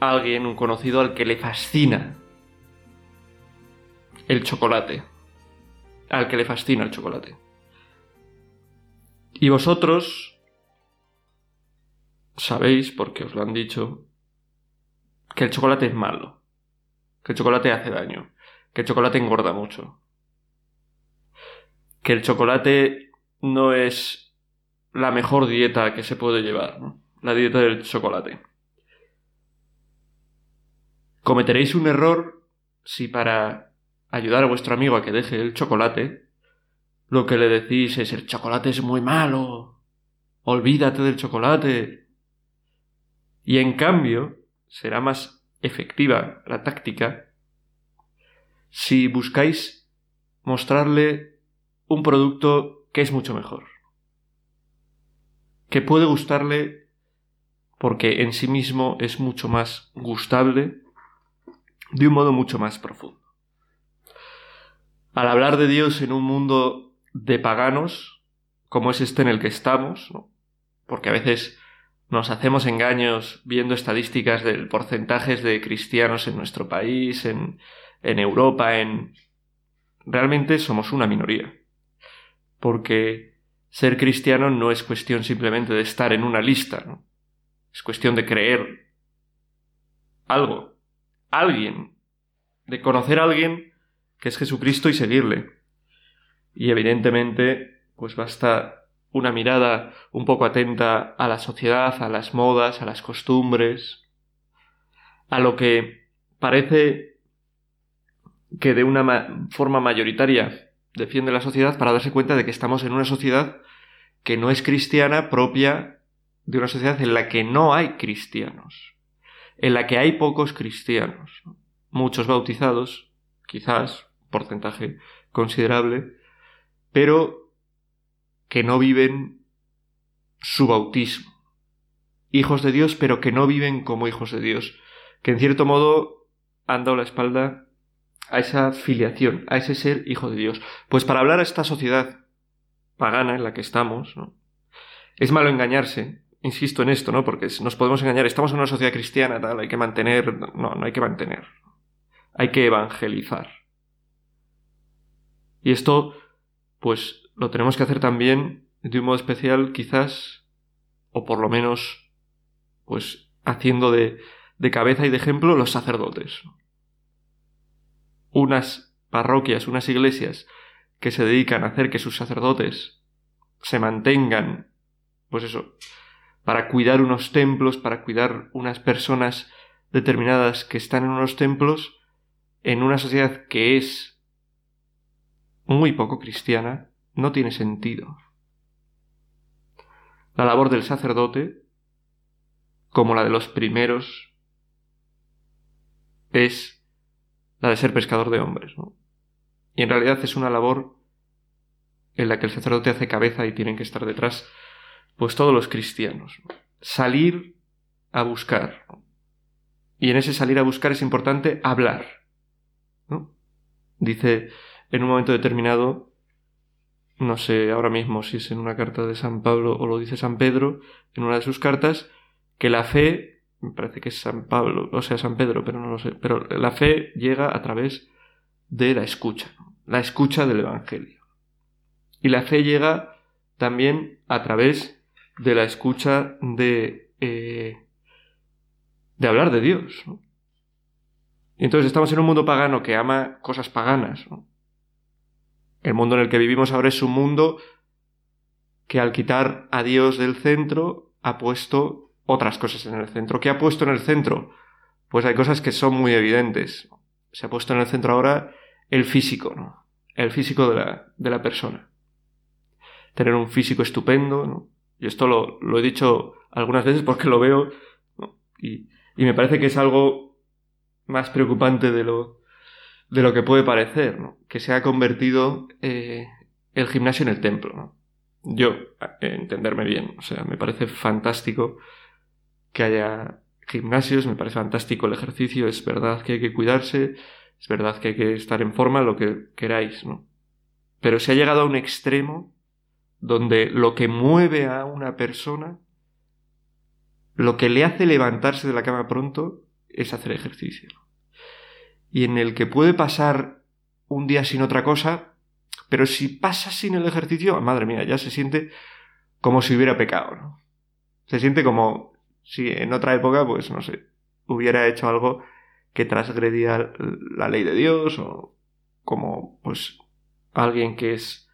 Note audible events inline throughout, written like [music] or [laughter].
alguien, un conocido al que le fascina el chocolate. Al que le fascina el chocolate. Y vosotros sabéis, porque os lo han dicho, que el chocolate es malo. Que el chocolate hace daño. Que el chocolate engorda mucho. Que el chocolate no es la mejor dieta que se puede llevar. La dieta del chocolate. Cometeréis un error si para ayudar a vuestro amigo a que deje el chocolate, lo que le decís es el chocolate es muy malo, olvídate del chocolate. Y en cambio, será más efectiva la táctica si buscáis mostrarle un producto que es mucho mejor, que puede gustarle porque en sí mismo es mucho más gustable de un modo mucho más profundo. Al hablar de Dios en un mundo de paganos, como es este en el que estamos, porque a veces nos hacemos engaños viendo estadísticas del porcentajes de cristianos en nuestro país, en, Europa, en... Realmente somos una minoría. Porque ser cristiano no es cuestión simplemente de estar en una lista, ¿no? es cuestión de creer algo, alguien, de conocer a alguien que es Jesucristo y seguirle. Y evidentemente, pues basta una mirada un poco atenta a la sociedad, a las modas, a las costumbres, a lo que parece que de una forma mayoritaria defiende la sociedad para darse cuenta de que estamos en una sociedad que no es cristiana propia de una sociedad en la que no hay cristianos en la que hay pocos cristianos, muchos bautizados, quizás, porcentaje considerable, pero que no viven su bautismo. Hijos de Dios, pero que no viven como hijos de Dios, que en cierto modo han dado la espalda a esa filiación, a ese ser hijo de Dios. Pues para hablar a esta sociedad pagana en la que estamos, es malo engañarse insisto en esto, ¿no? Porque nos podemos engañar, estamos en una sociedad cristiana, tal, hay que mantener, no, no hay que mantener. Hay que evangelizar. Y esto, pues, lo tenemos que hacer también de un modo especial, quizás, o por lo menos, pues, haciendo de, de cabeza y de ejemplo los sacerdotes. Unas parroquias, unas iglesias que se dedican a hacer que sus sacerdotes se mantengan, pues eso, para cuidar unos templos, para cuidar unas personas determinadas que están en unos templos, en una sociedad que es muy poco cristiana, no tiene sentido. La labor del sacerdote, como la de los primeros, es la de ser pescador de hombres. Y en realidad es una labor en la que el sacerdote hace cabeza y tienen que estar detrás pues todos los cristianos. Salir a buscar. Y en ese salir a buscar es importante hablar. ¿no? Dice en un momento determinado, no sé ahora mismo si es en una carta de San Pablo o lo dice San Pedro, en una de sus cartas, que la fe, me parece que es San Pablo, o sea, San Pedro, pero no lo sé, pero la fe llega a través de la escucha, la escucha del Evangelio. Y la fe llega también a través de la escucha de, eh, de hablar de Dios. Y entonces estamos en un mundo pagano que ama cosas paganas. El mundo en el que vivimos ahora es un mundo que al quitar a Dios del centro ha puesto otras cosas en el centro. ¿Qué ha puesto en el centro? Pues hay cosas que son muy evidentes. Se ha puesto en el centro ahora el físico, ¿no? El físico de la, de la persona. Tener un físico estupendo, ¿no? Y esto lo, lo he dicho algunas veces porque lo veo y, y me parece que es algo más preocupante de lo, de lo que puede parecer, ¿no? Que se ha convertido eh, el gimnasio en el templo, ¿no? Yo, entenderme bien, o sea, me parece fantástico que haya gimnasios, me parece fantástico el ejercicio, es verdad que hay que cuidarse, es verdad que hay que estar en forma, lo que queráis, ¿no? Pero se ha llegado a un extremo donde lo que mueve a una persona, lo que le hace levantarse de la cama pronto, es hacer ejercicio. Y en el que puede pasar un día sin otra cosa, pero si pasa sin el ejercicio, madre mía, ya se siente como si hubiera pecado, ¿no? Se siente como si en otra época, pues no sé, hubiera hecho algo que transgredía la ley de Dios o como pues alguien que es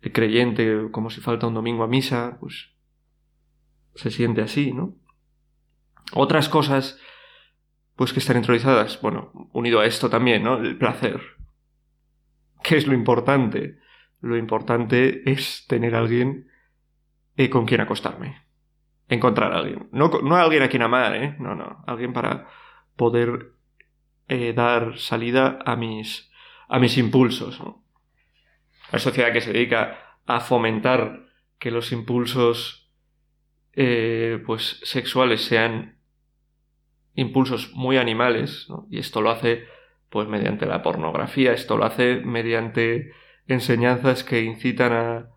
creyente como si falta un domingo a misa, pues se siente así, ¿no? Otras cosas pues que están introducidas, bueno, unido a esto también, ¿no? El placer. ¿Qué es lo importante? Lo importante es tener alguien eh, con quien acostarme. Encontrar a alguien. No, no a alguien a quien amar, ¿eh? No, no. Alguien para poder eh, dar salida a mis, a mis impulsos. ¿no? Una sociedad que se dedica a fomentar que los impulsos eh, pues sexuales sean impulsos muy animales, ¿no? y esto lo hace pues mediante la pornografía, esto lo hace mediante enseñanzas que incitan a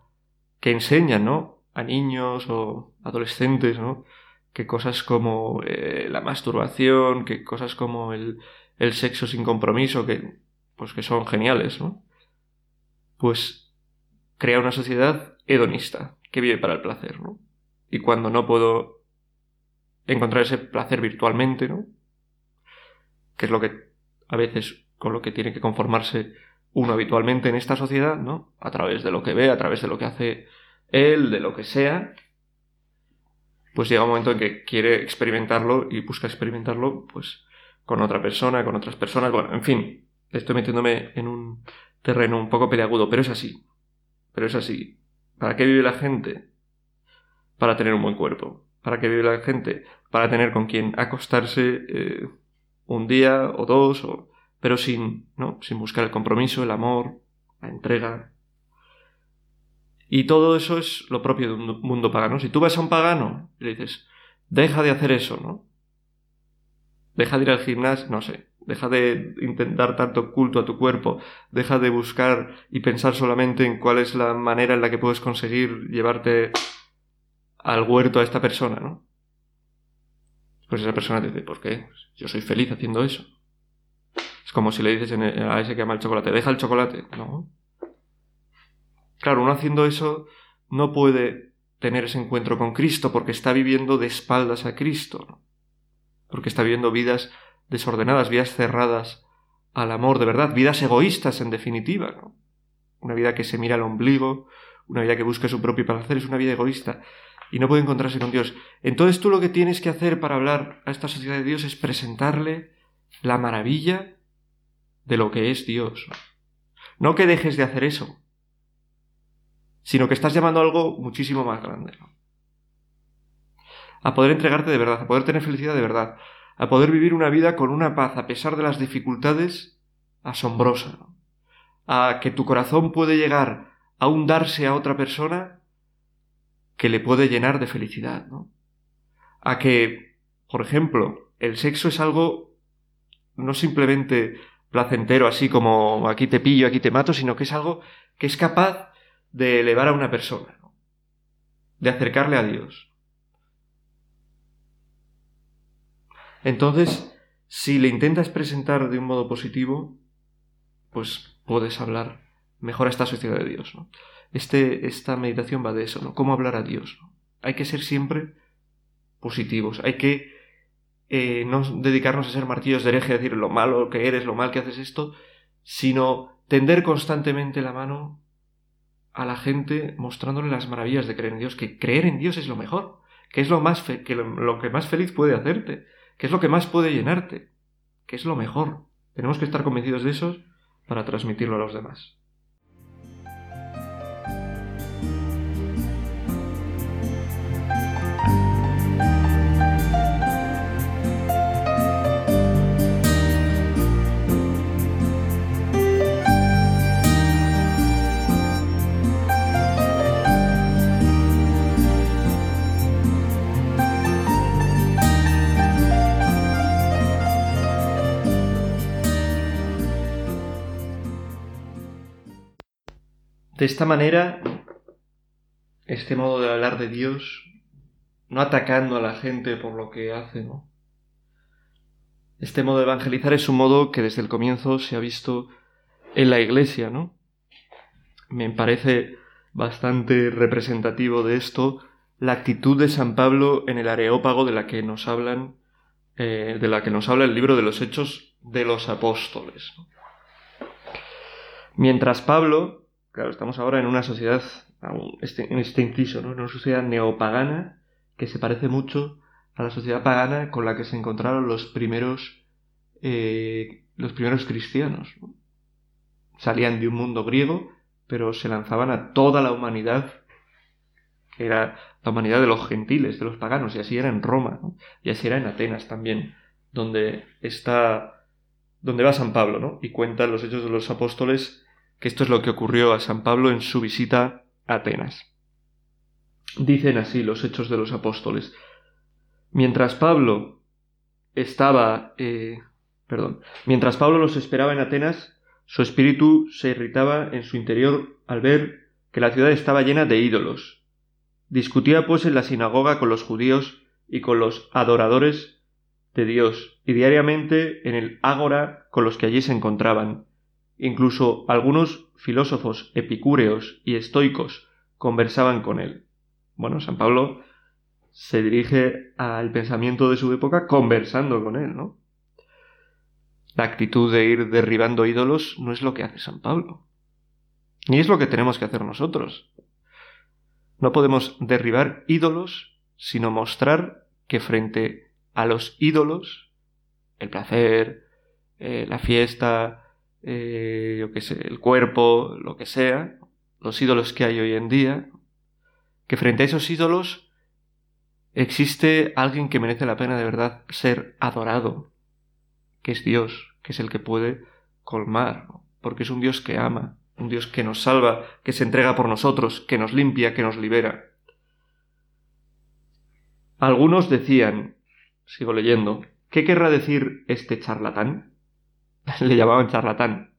que enseñan, ¿no? a niños o adolescentes, ¿no? que cosas como eh, la masturbación, que cosas como el, el, sexo sin compromiso, que, pues que son geniales, ¿no? Pues crea una sociedad hedonista, que vive para el placer, ¿no? Y cuando no puedo encontrar ese placer virtualmente, ¿no? Que es lo que a veces con lo que tiene que conformarse uno habitualmente en esta sociedad, ¿no? A través de lo que ve, a través de lo que hace él, de lo que sea, pues llega un momento en que quiere experimentarlo y busca experimentarlo, pues, con otra persona, con otras personas, bueno, en fin, estoy metiéndome en un terreno un poco peleagudo, pero es así, pero es así. ¿Para qué vive la gente? Para tener un buen cuerpo. ¿Para qué vive la gente? Para tener con quien acostarse eh, un día o dos, pero sin, ¿no? Sin buscar el compromiso, el amor, la entrega, y todo eso es lo propio de un mundo pagano. Si tú vas a un pagano y le dices, deja de hacer eso, ¿no? Deja de ir al gimnasio, no sé, deja de intentar tanto culto a tu cuerpo, deja de buscar y pensar solamente en cuál es la manera en la que puedes conseguir llevarte al huerto a esta persona, ¿no? Pues esa persona te dice, ¿por qué? Yo soy feliz haciendo eso. Es como si le dices a ese que ama el chocolate, deja el chocolate. No, Claro, uno haciendo eso no puede tener ese encuentro con Cristo porque está viviendo de espaldas a Cristo, porque está viviendo vidas desordenadas, vidas cerradas al amor de verdad, vidas egoístas en definitiva, ¿no? Una vida que se mira al ombligo, una vida que busca su propio placer, es una vida egoísta y no puede encontrarse con Dios. Entonces tú lo que tienes que hacer para hablar a esta sociedad de Dios es presentarle la maravilla de lo que es Dios. No que dejes de hacer eso, sino que estás llamando a algo muchísimo más grande. A poder entregarte de verdad, a poder tener felicidad de verdad, a poder vivir una vida con una paz a pesar de las dificultades asombrosa, a que tu corazón puede llegar a hundarse a otra persona que le puede llenar de felicidad, ¿no? A que, por ejemplo, el sexo es algo no simplemente placentero, así como aquí te pillo, aquí te mato, sino que es algo que es capaz de elevar a una persona, de acercarle a Dios. Entonces, si le intentas presentar de un modo positivo, pues puedes hablar mejor a esta sociedad de Dios. Este, esta meditación va de eso, ¿no? Cómo hablar a Dios. Hay que ser siempre positivos, hay que eh, no dedicarnos a ser martillos de hereje, a decir lo malo que eres, lo mal que haces esto, sino tender constantemente la mano a la gente mostrándole las maravillas de creer en Dios, que creer en Dios es lo mejor, que es lo, más que lo, que más feliz puede hacerte, que es lo que más puede llenarte, que es lo mejor. Tenemos que estar convencidos de eso para transmitirlo a los demás. De esta manera, este modo de hablar de Dios, no atacando a la gente por lo que hace, ¿no? Este modo de evangelizar es un modo que desde el comienzo se ha visto en la iglesia, ¿no? Me parece bastante representativo de esto la actitud de San Pablo en el Areópago de la que nos hablan, eh, de la que nos habla el libro de los Hechos de los Apóstoles. Mientras Pablo Claro, estamos ahora en una sociedad, este, en este inciso, ¿no? En una sociedad neopagana que se parece mucho a la sociedad pagana con la que se encontraron los primeros, eh, los primeros cristianos. Salían de un mundo griego, pero se lanzaban a toda la humanidad, que era la humanidad de los gentiles, de los paganos, y así era en Roma, y así era en Atenas también, donde está, donde va San Pablo, ¿no? Y cuenta los hechos de los apóstoles que esto es lo que ocurrió a San Pablo en su visita a Atenas. Dicen así los hechos de los apóstoles. Mientras Pablo estaba, eh, perdón, mientras Pablo los esperaba en Atenas, su espíritu se irritaba en su interior al ver que la ciudad estaba llena de ídolos. Discutía pues en la sinagoga con los judíos y con los adoradores de Dios, y diariamente en el ágora con los que allí se encontraban. Incluso algunos filósofos epicúreos y estoicos conversaban con él. Bueno, San Pablo se dirige al pensamiento de su época conversando con él, ¿no? La actitud de ir derribando ídolos no es lo que hace San Pablo. Ni es lo que tenemos que hacer nosotros. No podemos derribar ídolos, sino mostrar que frente a los ídolos, el placer, eh, la fiesta, eh, yo qué sé, el cuerpo, lo que sea, los ídolos que hay hoy en día, que frente a esos ídolos existe alguien que merece la pena de verdad ser adorado, que es Dios, que es el que puede colmar, porque es un Dios que ama, un Dios que nos salva, que se entrega por nosotros, que nos limpia, que nos libera. Algunos decían, sigo leyendo, ¿qué querrá decir este charlatán? [laughs] le llamaban charlatán.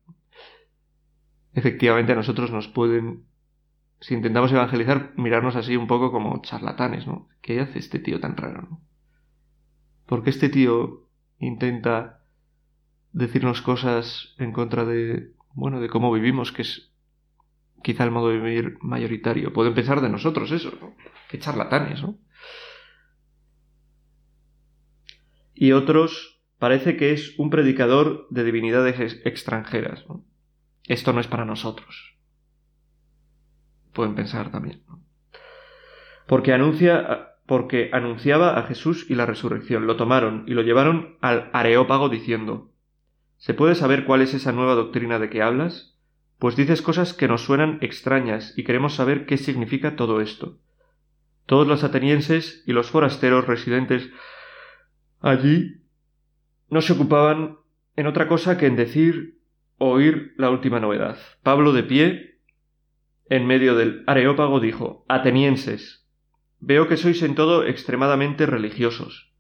Efectivamente a nosotros nos pueden, si intentamos evangelizar, mirarnos así un poco como charlatanes, ¿no? ¿Qué hace este tío tan raro, no? Porque este tío intenta decirnos cosas en contra de, bueno, de cómo vivimos, que es quizá el modo de vivir mayoritario. Puede empezar de nosotros eso, ¿no? Qué charlatanes, ¿no? Y otros parece que es un predicador de divinidades extranjeras. Esto no es para nosotros. Pueden pensar también. Porque, anuncia, porque anunciaba a Jesús y la resurrección. Lo tomaron y lo llevaron al Areópago diciendo ¿Se puede saber cuál es esa nueva doctrina de que hablas? Pues dices cosas que nos suenan extrañas y queremos saber qué significa todo esto. Todos los atenienses y los forasteros residentes allí no se ocupaban en otra cosa que en decir o oír la última novedad. Pablo de pie, en medio del areópago, dijo Atenienses, veo que sois en todo extremadamente religiosos,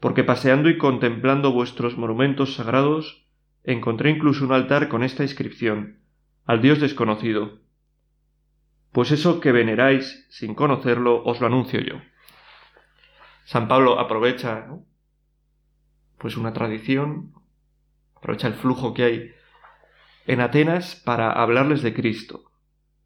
porque paseando y contemplando vuestros monumentos sagrados, encontré incluso un altar con esta inscripción al Dios desconocido. Pues eso que veneráis sin conocerlo os lo anuncio yo. San Pablo aprovecha pues una tradición, aprovecha el flujo que hay en Atenas para hablarles de Cristo.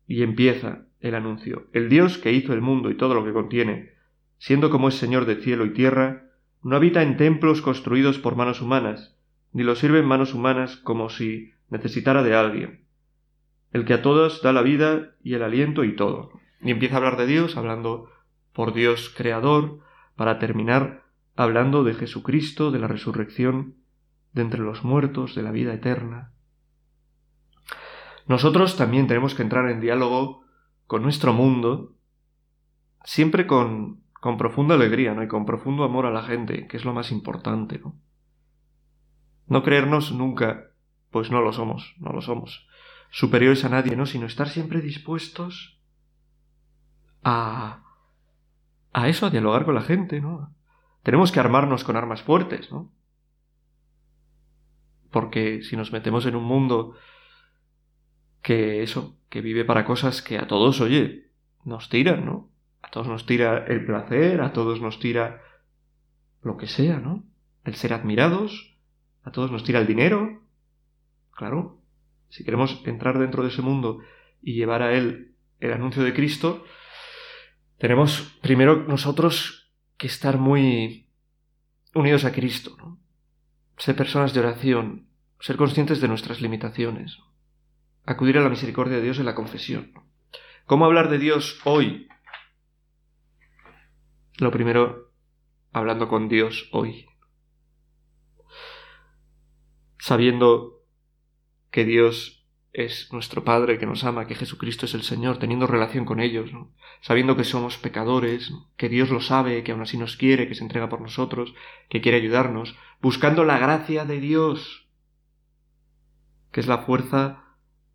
Y empieza el anuncio. El Dios que hizo el mundo y todo lo que contiene, siendo como es Señor de cielo y tierra, no habita en templos construidos por manos humanas, ni lo sirven manos humanas como si necesitara de alguien. El que a todos da la vida y el aliento y todo. Y empieza a hablar de Dios, hablando por Dios creador, para terminar hablando de Jesucristo, de la resurrección, de entre los muertos, de la vida eterna. Nosotros también tenemos que entrar en diálogo con nuestro mundo, siempre con, con profunda alegría, ¿no? Y con profundo amor a la gente, que es lo más importante, ¿no? No creernos nunca, pues no lo somos, no lo somos, superiores a nadie, ¿no? Sino estar siempre dispuestos a, a eso, a dialogar con la gente, ¿no? Tenemos que armarnos con armas fuertes, ¿no? Porque si nos metemos en un mundo que eso, que vive para cosas que a todos, oye, nos tiran, ¿no? A todos nos tira el placer, a todos nos tira lo que sea, ¿no? El ser admirados, a todos nos tira el dinero. Claro, si queremos entrar dentro de ese mundo y llevar a él el anuncio de Cristo, tenemos primero nosotros que estar muy unidos a Cristo, ¿no? ser personas de oración, ser conscientes de nuestras limitaciones, acudir a la misericordia de Dios en la confesión. ¿Cómo hablar de Dios hoy? Lo primero, hablando con Dios hoy. Sabiendo que Dios es nuestro Padre, que nos ama, que Jesucristo es el Señor, teniendo relación con ellos, sabiendo que somos pecadores, que Dios lo sabe, que aún así nos quiere, que se entrega por nosotros, que quiere ayudarnos, buscando la gracia de Dios, que es la fuerza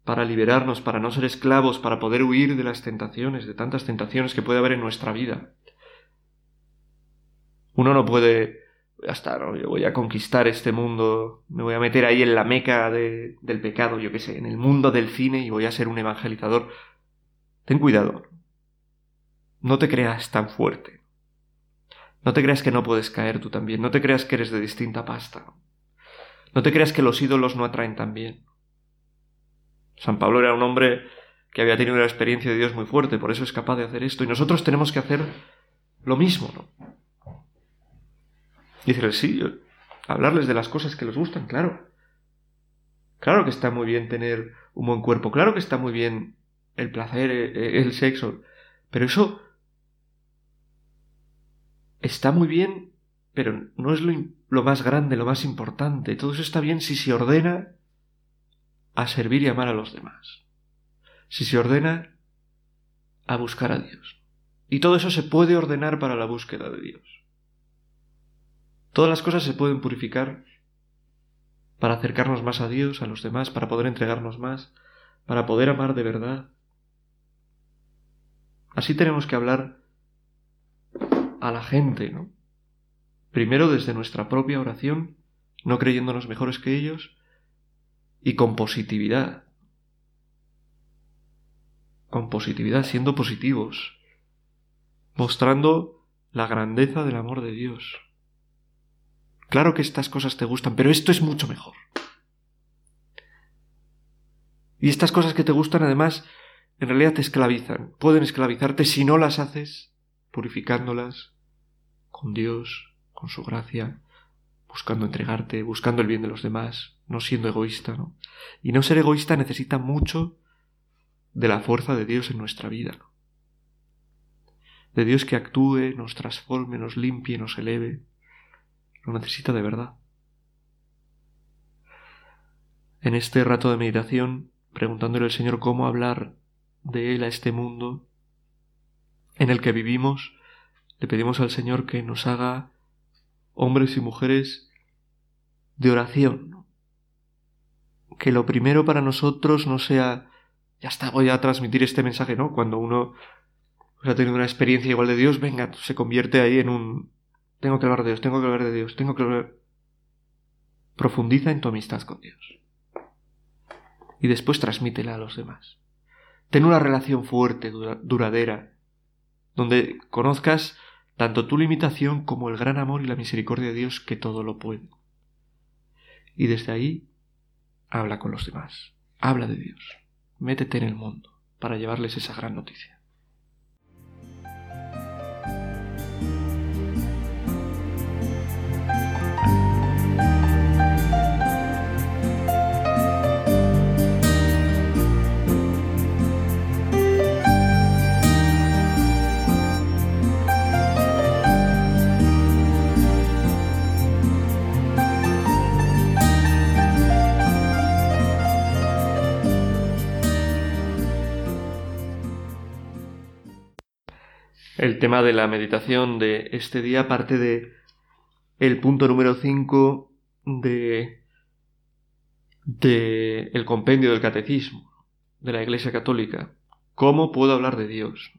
para liberarnos, para no ser esclavos, para poder huir de las tentaciones, de tantas tentaciones que puede haber en nuestra vida. Uno no puede, hasta ¿no? yo voy a conquistar este mundo, me voy a meter ahí en la meca del pecado, yo qué sé, en el mundo del cine y voy a ser un evangelizador. Ten cuidado. No te creas tan fuerte. No te creas que no puedes caer tú también. No te creas que eres de distinta pasta. No te creas que los ídolos no atraen tan bien. San Pablo era un hombre que había tenido una experiencia de Dios muy fuerte, por eso es capaz de hacer esto. Y nosotros tenemos que hacer lo mismo, ¿no? Dice, sí, hablarles de las cosas que les gustan, claro. Claro que está muy bien tener un buen cuerpo, claro que está muy bien el placer, eh, eh, el sexo, pero eso está muy bien, pero no es lo, lo más grande, lo más importante. Todo eso está bien si se ordena a servir y amar a los demás. Si se ordena a buscar a Dios. Y todo eso se puede ordenar para la búsqueda de Dios. Todas las cosas se pueden purificar para acercarnos más a Dios, a los demás, para poder entregarnos más, para poder amar de verdad. Así tenemos que hablar a la gente, ¿no? Primero desde nuestra propia oración, no creyéndonos mejores que ellos, y con positividad. Con positividad, siendo positivos, mostrando la grandeza del amor de Dios. Claro que estas cosas te gustan, pero esto es mucho mejor. Y estas cosas que te gustan además en realidad te esclavizan, pueden esclavizarte si no las haces purificándolas con Dios, con su gracia, buscando entregarte, buscando el bien de los demás, no siendo egoísta, ¿no? Y no ser egoísta necesita mucho de la fuerza de Dios en nuestra vida, ¿no? De Dios que actúe, nos transforme, nos limpie, nos eleve. Lo necesita de verdad. En este rato de meditación, preguntándole al Señor cómo hablar de Él a este mundo en el que vivimos, le pedimos al Señor que nos haga hombres y mujeres de oración. Que lo primero para nosotros no sea, ya está, voy a transmitir este mensaje, ¿no? Cuando uno ha tenido una experiencia igual de Dios, venga, se convierte ahí en un... Tengo que hablar de Dios, tengo que hablar de Dios, tengo que hablar... Profundiza en tu amistad con Dios. Y después transmítela a los demás. Ten una relación fuerte, duradera, donde conozcas tanto tu limitación como el gran amor y la misericordia de Dios que todo lo puede. Y desde ahí, habla con los demás, habla de Dios, métete en el mundo para llevarles esa gran noticia. El tema de la meditación de este día parte de el punto número 5 de, de el compendio del catecismo de la Iglesia Católica. ¿Cómo puedo hablar de Dios?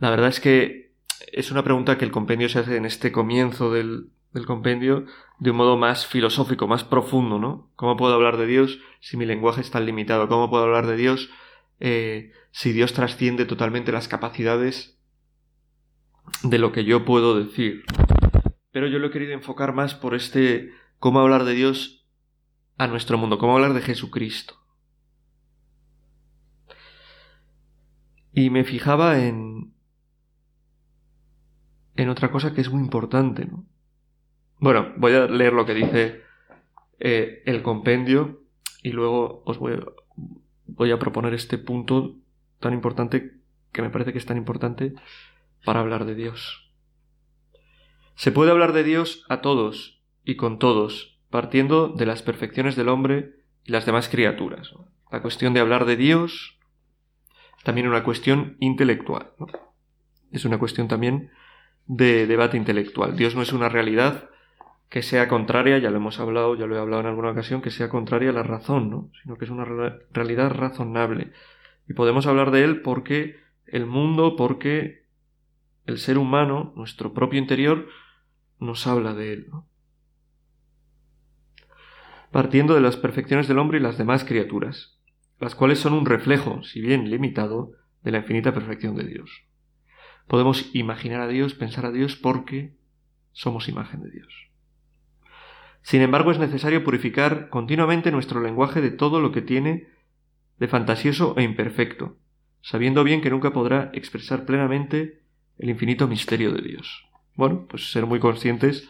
La verdad es que es una pregunta que el compendio se hace en este comienzo del, del compendio de un modo más filosófico, más profundo, ¿no? ¿Cómo puedo hablar de Dios si mi lenguaje es tan limitado? ¿Cómo puedo hablar de Dios eh, si Dios trasciende totalmente las capacidades de lo que yo puedo decir? Pero yo lo he querido enfocar más por este cómo hablar de Dios a nuestro mundo, cómo hablar de Jesucristo. Y me fijaba en, en otra cosa que es muy importante, ¿no? Bueno, voy a leer lo que dice eh, el compendio y luego os voy voy a proponer este punto tan importante que me parece que es tan importante para hablar de Dios. Se puede hablar de Dios a todos y con todos, partiendo de las perfecciones del hombre y las demás criaturas. La cuestión de hablar de Dios es también una cuestión intelectual. Es una cuestión también de debate intelectual. Dios no es una realidad que sea contraria, ya lo hemos hablado, ya lo he hablado en alguna ocasión, que sea contraria a la razón, ¿no? sino que es una realidad razonable. Y podemos hablar de él porque el mundo, porque el ser humano, nuestro propio interior, nos habla de él. Partiendo de las perfecciones del hombre y las demás criaturas, las cuales son un reflejo, si bien limitado, de la infinita perfección de Dios. Podemos imaginar a Dios, pensar a Dios porque somos imagen de Dios. Sin embargo, es necesario purificar continuamente nuestro lenguaje de todo lo que tiene de fantasioso e imperfecto, sabiendo bien que nunca podrá expresar plenamente el infinito misterio de Dios. Bueno, pues ser muy conscientes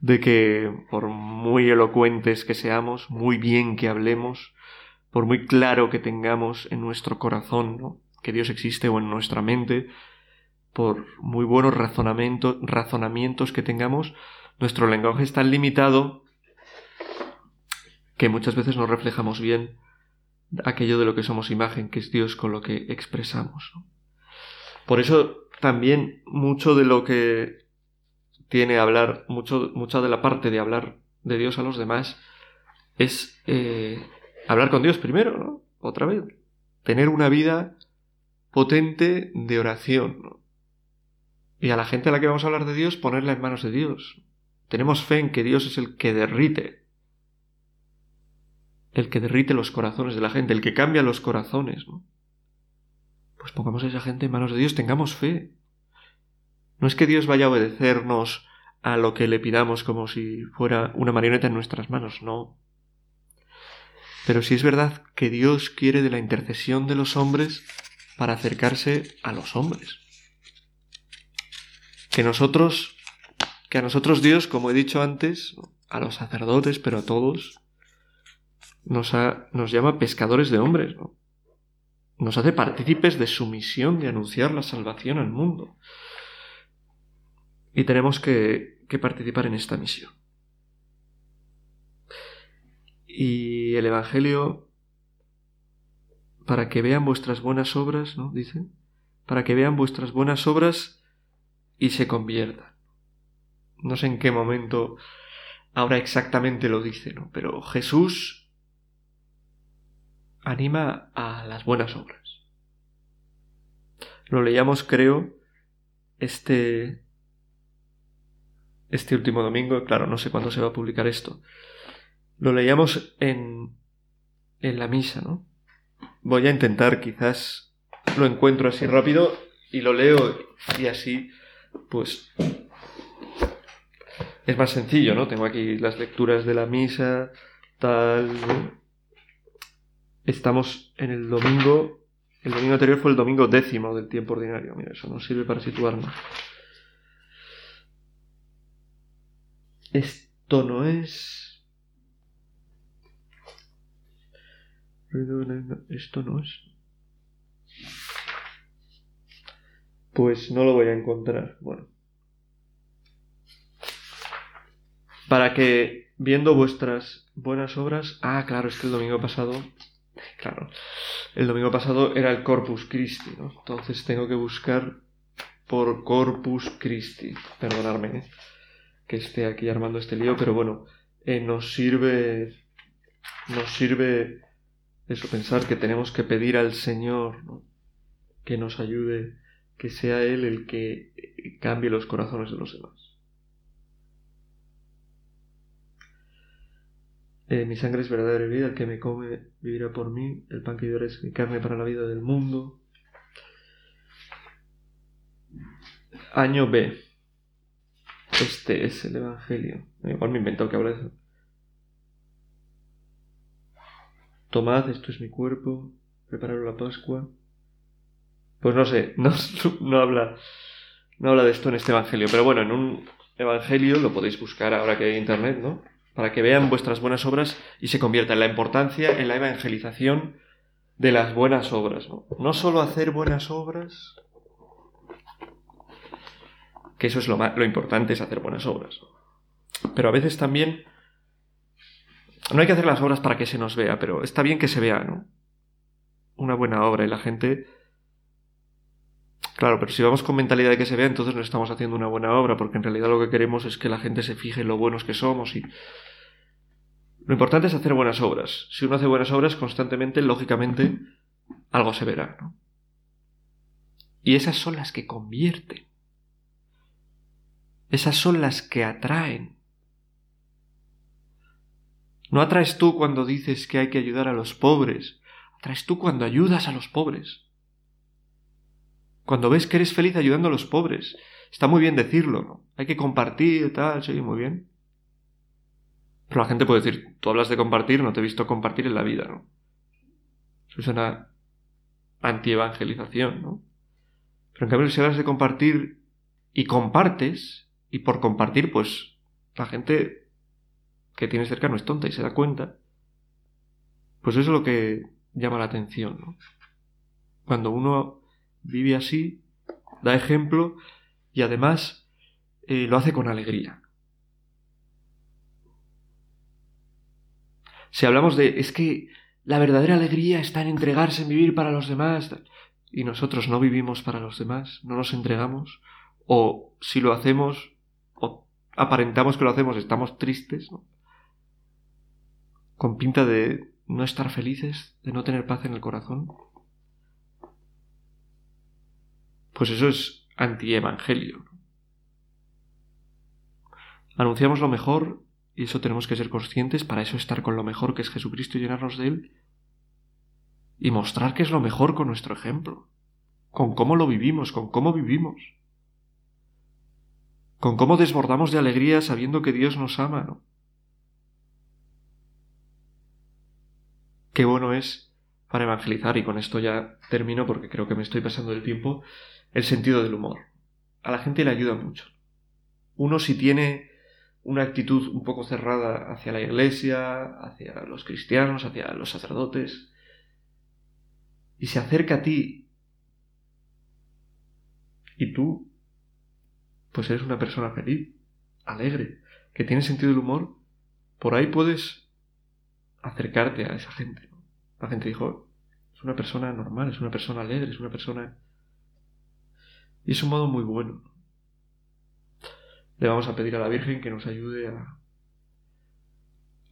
de que por muy elocuentes que seamos, muy bien que hablemos, por muy claro que tengamos en nuestro corazón que Dios existe o en nuestra mente, por muy buenos razonamientos, razonamientos que tengamos, nuestro lenguaje es tan limitado que muchas veces no reflejamos bien aquello de lo que somos imagen, que es Dios con lo que expresamos. Por eso también mucho de lo que tiene hablar, mucho, mucha de la parte de hablar de Dios a los demás es eh, hablar con Dios primero, ¿no? Otra vez. Tener una vida potente de oración, ¿no? Y a la gente a la que vamos a hablar de Dios, ponerla en manos de Dios. Tenemos fe en que Dios es el que derrite. El que derrite los corazones de la gente, el que cambia los corazones, ¿no? Pues pongamos a esa gente en manos de Dios, tengamos fe. No es que Dios vaya a obedecernos a lo que le pidamos como si fuera una marioneta en nuestras manos, no. Pero sí es verdad que Dios quiere de la intercesión de los hombres para acercarse a los hombres que nosotros, que a nosotros Dios, como he dicho antes, a los sacerdotes, pero a todos, nos, nos llama pescadores de hombres, ¿no? Nos hace partícipes de su misión de anunciar la salvación al mundo. Y tenemos que, participar en esta misión. Y el Evangelio, para que vean vuestras buenas obras, ¿no? Dice, para que vean vuestras buenas obras y se conviertan. No sé en qué momento ahora exactamente lo dice, ¿no? Pero Jesús anima a las buenas obras. Lo leíamos, creo, este este último domingo, claro, no sé cuándo se va a publicar esto. Lo leíamos en en la misa, ¿no? Voy a intentar, quizás lo encuentro así rápido y lo leo y así pues es más sencillo, ¿no? Tengo aquí las lecturas de la misa, tal. Estamos en el domingo. El domingo anterior fue el domingo décimo del tiempo ordinario. Mira, eso nos sirve para situarnos. Esto no es. Esto no es. Pues no lo voy a encontrar. Bueno. Para que, viendo vuestras buenas obras. Ah, claro, es que el domingo pasado. Claro. El domingo pasado era el Corpus Christi, ¿no? Entonces tengo que buscar por Corpus Christi. Perdonadme ¿eh? que esté aquí armando este lío, pero bueno, eh, nos sirve. Nos sirve eso, pensar que tenemos que pedir al Señor que nos ayude que sea Él el que cambie los corazones de los demás. Eh, mi sangre es verdadera vida, el que me come vivirá por mí, el pan que yo es mi carne para la vida del mundo. Año B. Este es el Evangelio. Igual me he inventado que habla de eso. Tomad, esto es mi cuerpo, preparad la Pascua. Pues no sé, no, [laughs] no, habla, no habla de esto en este Evangelio, pero bueno, en un Evangelio lo podéis buscar ahora que hay Internet, ¿no? Para que vean vuestras buenas obras y se convierta en la importancia en la evangelización de las buenas obras, ¿no? Solo hacer buenas obras, que eso es lo, lo importante, es hacer buenas obras. Pero a veces también no hay que hacer las obras para que se nos vea, pero está bien que se vea, ¿no? Una buena obra y la gente... Claro, pero si vamos con mentalidad de que se vea, entonces no estamos haciendo una buena obra, porque en realidad lo que queremos es que la gente se fije en lo buenos que somos y... Lo importante es hacer buenas obras. Si uno hace buenas obras constantemente, lógicamente, algo se verá. Y esas son las que convierten. Esas son las que atraen. No atraes tú cuando dices que hay que ayudar a los pobres, atraes tú cuando ayudas a los pobres. Cuando ves que eres feliz ayudando a los pobres. Está muy bien decirlo, ¿no? Hay que compartir, tal, sí, muy bien. Pero la gente puede decir, tú hablas de compartir, no te he visto compartir en la vida, ¿no? Eso es una anti-evangelización, ¿no? Pero en cambio, si hablas de compartir y compartes, y por compartir, pues la gente que tiene cerca no es tonta y se da cuenta. Pues eso es lo que llama la atención. ¿no? Cuando uno vive así, da ejemplo y además eh, lo hace con alegría. Si hablamos de es que la verdadera alegría está en entregarse, en vivir para los demás, y nosotros no vivimos para los demás, no nos entregamos, o si lo hacemos, aparentamos que lo hacemos, estamos tristes, con pinta de no estar felices, de no tener paz en el corazón. Pues eso es anti-evangelio. Anunciamos lo mejor y eso tenemos que ser conscientes, para eso estar con lo mejor que es Jesucristo y llenarnos de Él. Y mostrar que es lo mejor con nuestro ejemplo, con cómo lo vivimos, con cómo vivimos con cómo desbordamos de alegría sabiendo que Dios nos ama, ¿no? Qué bueno es para evangelizar, y con esto ya termino porque creo que me estoy pasando el tiempo, el sentido del humor. A la gente le ayuda mucho. Uno si tiene una actitud un poco cerrada hacia la iglesia, hacia los cristianos, hacia los sacerdotes, y se acerca a ti, y tú pues eres una persona feliz, alegre, que tiene sentido del humor, por ahí puedes acercarte a esa gente. La gente dijo, es una persona normal, es una persona alegre, es una persona... Y es un modo muy bueno. Le vamos a pedir a la Virgen que nos ayude a,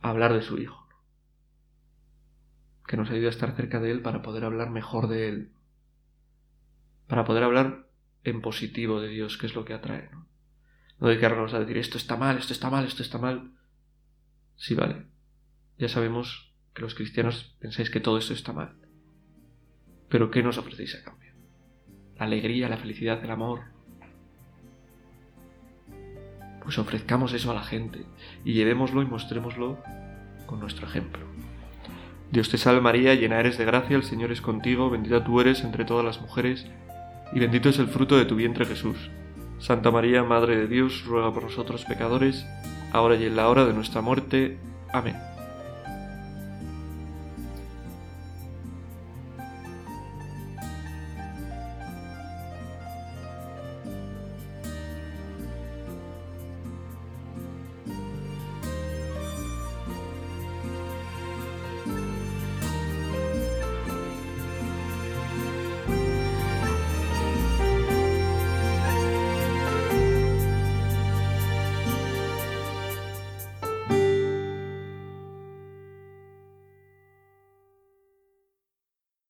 hablar de su Hijo. Que nos ayude a estar cerca de Él para poder hablar mejor de Él. Para poder hablar en positivo de Dios, que es lo que atrae, ¿no? No dedicarnos a decir esto está mal, esto está mal, esto está mal. Sí, vale. Ya sabemos que los cristianos pensáis que todo esto está mal. Pero ¿qué nos ofrecéis a cambio? La alegría, la felicidad, el amor. Pues ofrezcamos eso a la gente y llevémoslo y mostrémoslo con nuestro ejemplo. Dios te salve María, llena eres de gracia, el Señor es contigo, bendita tú eres entre todas las mujeres y bendito es el fruto de tu vientre Jesús. Santa María, Madre de Dios, ruega por nosotros pecadores, ahora y en la hora de nuestra muerte. Amén.